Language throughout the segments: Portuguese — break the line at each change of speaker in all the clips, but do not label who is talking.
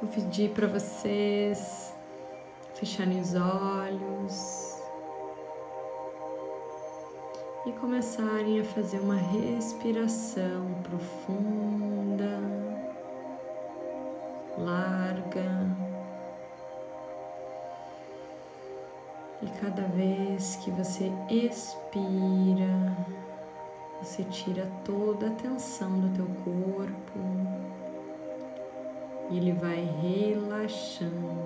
Vou pedir para vocês fecharem os olhos e começarem a fazer uma respiração profunda, larga. E cada vez que você expira, você tira toda a tensão do teu corpo e ele vai relaxando.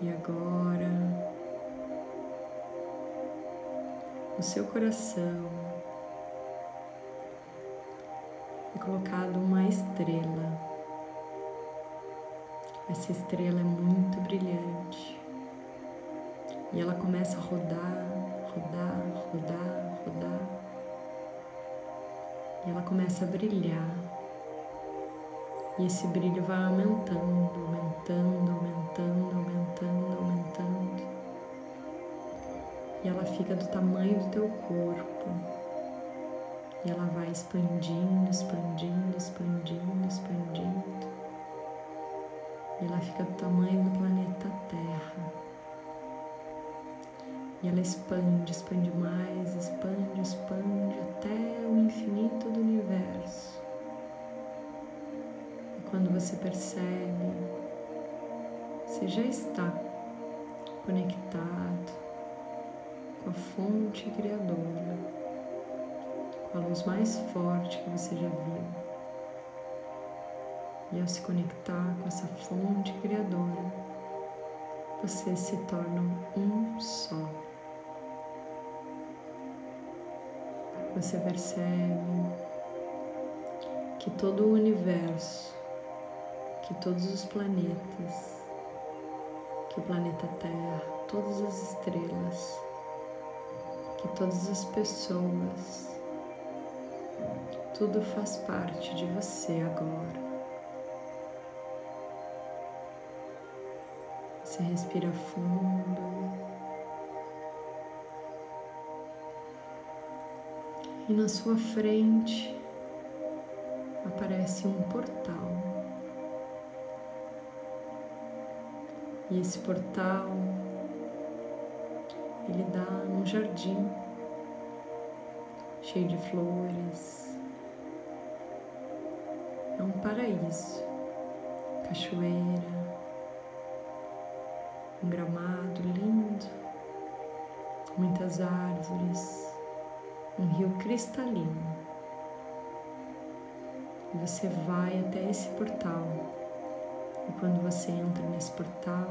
E agora, no seu coração, é colocado uma estrela. Essa estrela é muito brilhante. E ela começa a rodar, rodar, rodar, rodar. E ela começa a brilhar. E esse brilho vai aumentando, aumentando, aumentando, aumentando, aumentando. E ela fica do tamanho do teu corpo. E ela vai expandindo, expandindo, expandindo, expandindo. E ela fica do tamanho do planeta Terra. E ela expande, expande mais, expande, expande até o infinito do universo. Quando você percebe, você já está conectado com a fonte criadora, com a luz mais forte que você já viu. E ao se conectar com essa fonte criadora, você se torna um só. Você percebe que todo o universo que todos os planetas, que o planeta Terra, todas as estrelas, que todas as pessoas, tudo faz parte de você agora. Você respira fundo. E na sua frente aparece um portal. E esse portal ele dá num jardim cheio de flores. É um paraíso, cachoeira, um gramado lindo, muitas árvores, um rio cristalino. E você vai até esse portal e quando você entra nesse portal,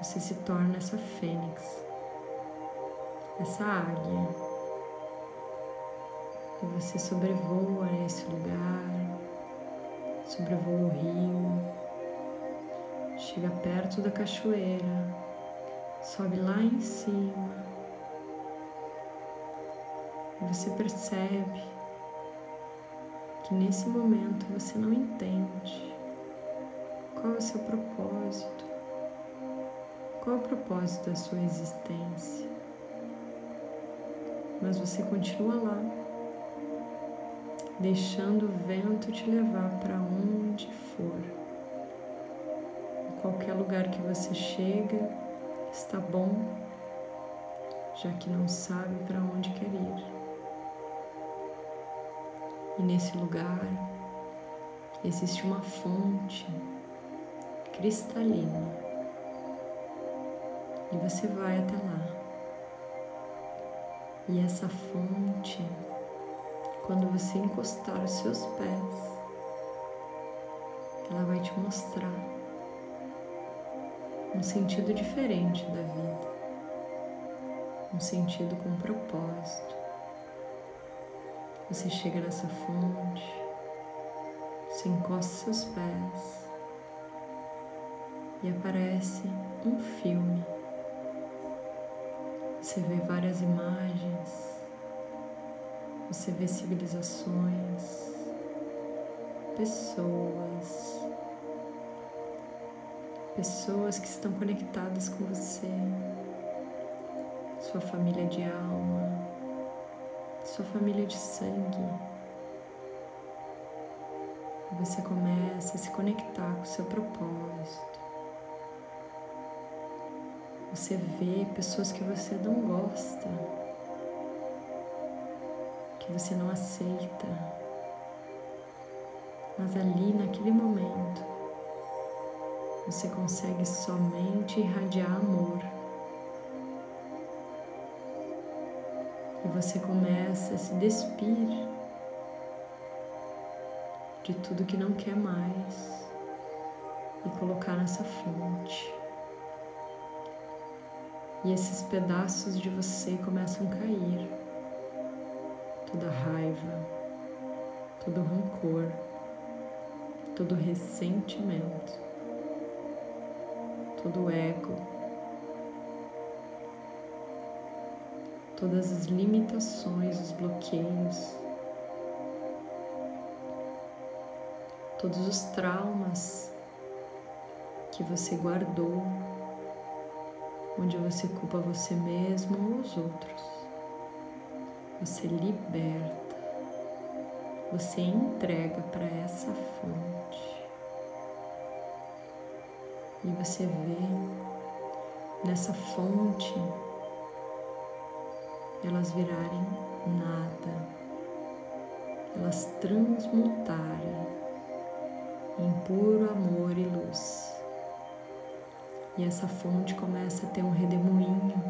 você se torna essa fênix, essa águia. E você sobrevoa esse lugar, sobrevoa o rio, chega perto da cachoeira, sobe lá em cima. Você percebe que nesse momento você não entende qual é o seu propósito? Qual é o propósito da sua existência? Mas você continua lá, deixando o vento te levar para onde for. Qualquer lugar que você chega, está bom, já que não sabe para onde quer ir. E nesse lugar existe uma fonte cristalina. E você vai até lá. E essa fonte, quando você encostar os seus pés, ela vai te mostrar um sentido diferente da vida, um sentido com propósito. Você chega nessa fonte, você encosta seus pés e aparece um filme. Você vê várias imagens, você vê civilizações, pessoas, pessoas que estão conectadas com você. sua família de alma, sua família de sangue. Você começa a se conectar com o seu propósito. Você vê pessoas que você não gosta, que você não aceita, mas ali naquele momento você consegue somente irradiar amor. E você começa a se despir de tudo que não quer mais e colocar nessa fonte. E esses pedaços de você começam a cair. Toda raiva, todo rancor, todo ressentimento, todo ego, todas as limitações, os bloqueios, todos os traumas que você guardou onde você culpa você mesmo ou os outros. Você liberta, você entrega para essa fonte. E você vê nessa fonte elas virarem nada, elas transmutarem em puro amor e luz. E essa fonte começa a ter um redemoinho.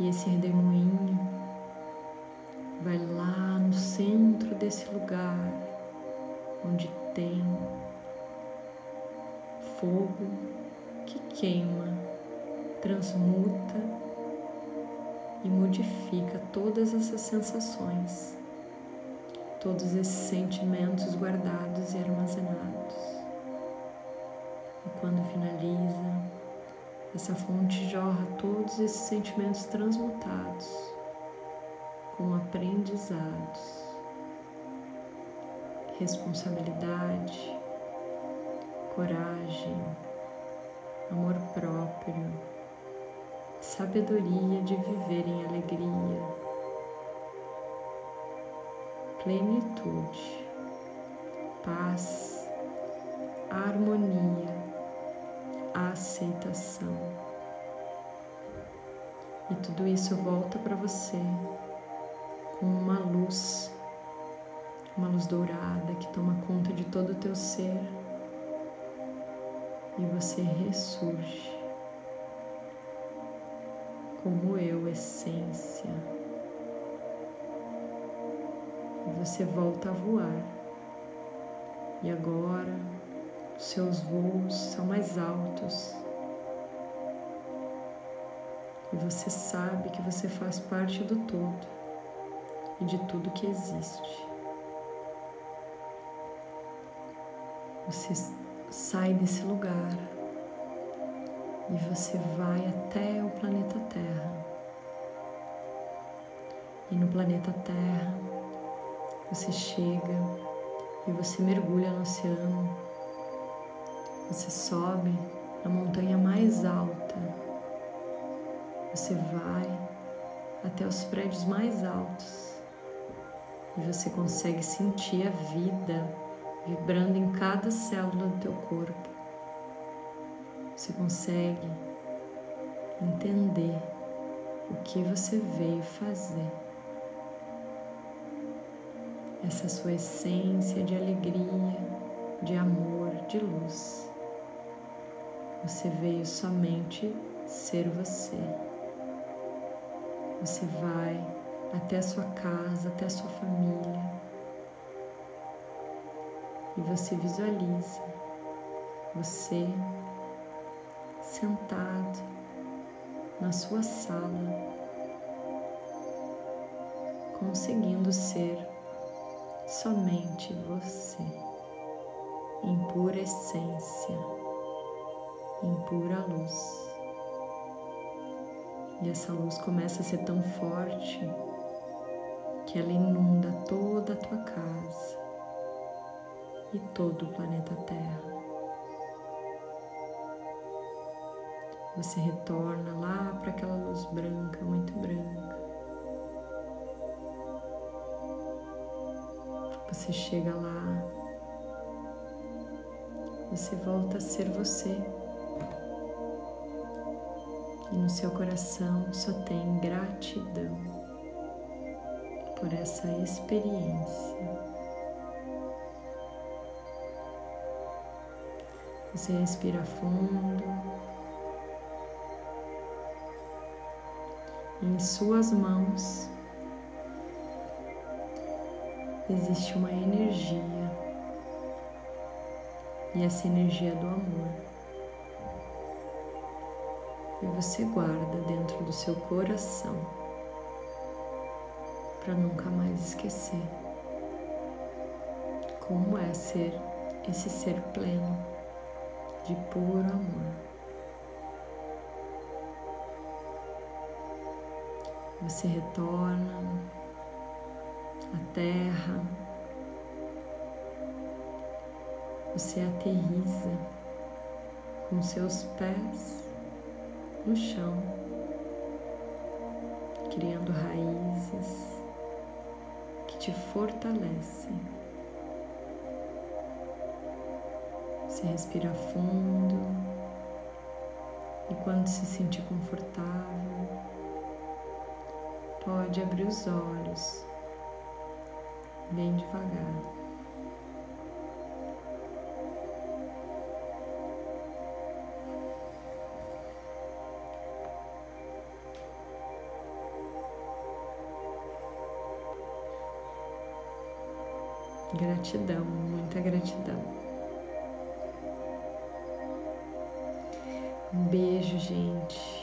E esse redemoinho vai lá no centro desse lugar onde tem fogo que queima, transmuta e modifica todas essas sensações, todos esses sentimentos guardados e armazenados. E quando finaliza, essa fonte jorra todos esses sentimentos transmutados como aprendizados, responsabilidade, coragem, amor próprio, sabedoria de viver em alegria, plenitude, paz, harmonia aceitação. E tudo isso volta para você com uma luz, uma luz dourada que toma conta de todo o teu ser e você ressurge como eu, essência. Você volta a voar. E agora seus voos são mais altos. E você sabe que você faz parte do todo e de tudo que existe. Você sai desse lugar e você vai até o planeta Terra. E no planeta Terra você chega e você mergulha no oceano você sobe na montanha mais alta. Você vai até os prédios mais altos e você consegue sentir a vida vibrando em cada célula do teu corpo. Você consegue entender o que você veio fazer. Essa sua essência de alegria, de amor, de luz. Você veio somente ser você. Você vai até a sua casa, até a sua família. E você visualiza você sentado na sua sala, conseguindo ser somente você, em pura essência em pura luz. E essa luz começa a ser tão forte que ela inunda toda a tua casa e todo o planeta Terra. Você retorna lá para aquela luz branca, muito branca. Você chega lá, você volta a ser você. E no seu coração só tem gratidão por essa experiência. Você respira fundo. Em suas mãos existe uma energia, e essa energia é do amor. E você guarda dentro do seu coração para nunca mais esquecer como é ser esse ser pleno de puro amor. Você retorna à terra, você aterriza com seus pés no chão, criando raízes que te fortalecem. Você respira fundo e quando se sentir confortável, pode abrir os olhos bem devagar. Gratidão, muita gratidão. Um beijo, gente.